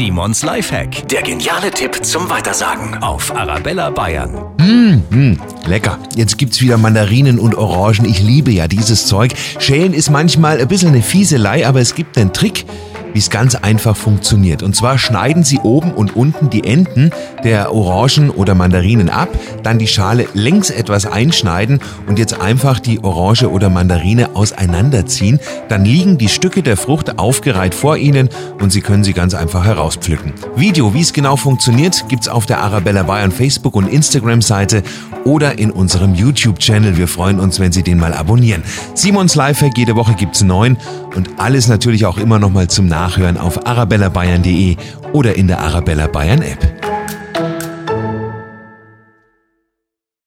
Simons Lifehack. Der geniale Tipp zum Weitersagen auf Arabella Bayern. Mmh, mmh, lecker. Jetzt gibt's wieder Mandarinen und Orangen. Ich liebe ja dieses Zeug. Schälen ist manchmal ein bisschen eine Fieselei, aber es gibt einen Trick wie es ganz einfach funktioniert. Und zwar schneiden Sie oben und unten die Enden der Orangen oder Mandarinen ab, dann die Schale längs etwas einschneiden und jetzt einfach die Orange oder Mandarine auseinanderziehen. Dann liegen die Stücke der Frucht aufgereiht vor Ihnen und Sie können sie ganz einfach herauspflücken. Video, wie es genau funktioniert, gibt's auf der Arabella Bayern Facebook und Instagram Seite oder in unserem YouTube-Channel. Wir freuen uns, wenn Sie den mal abonnieren. Simons Lifehack, jede Woche gibt's neun und alles natürlich auch immer noch mal zum Nachhören auf arabellabayern.de oder in der Arabella Bayern App.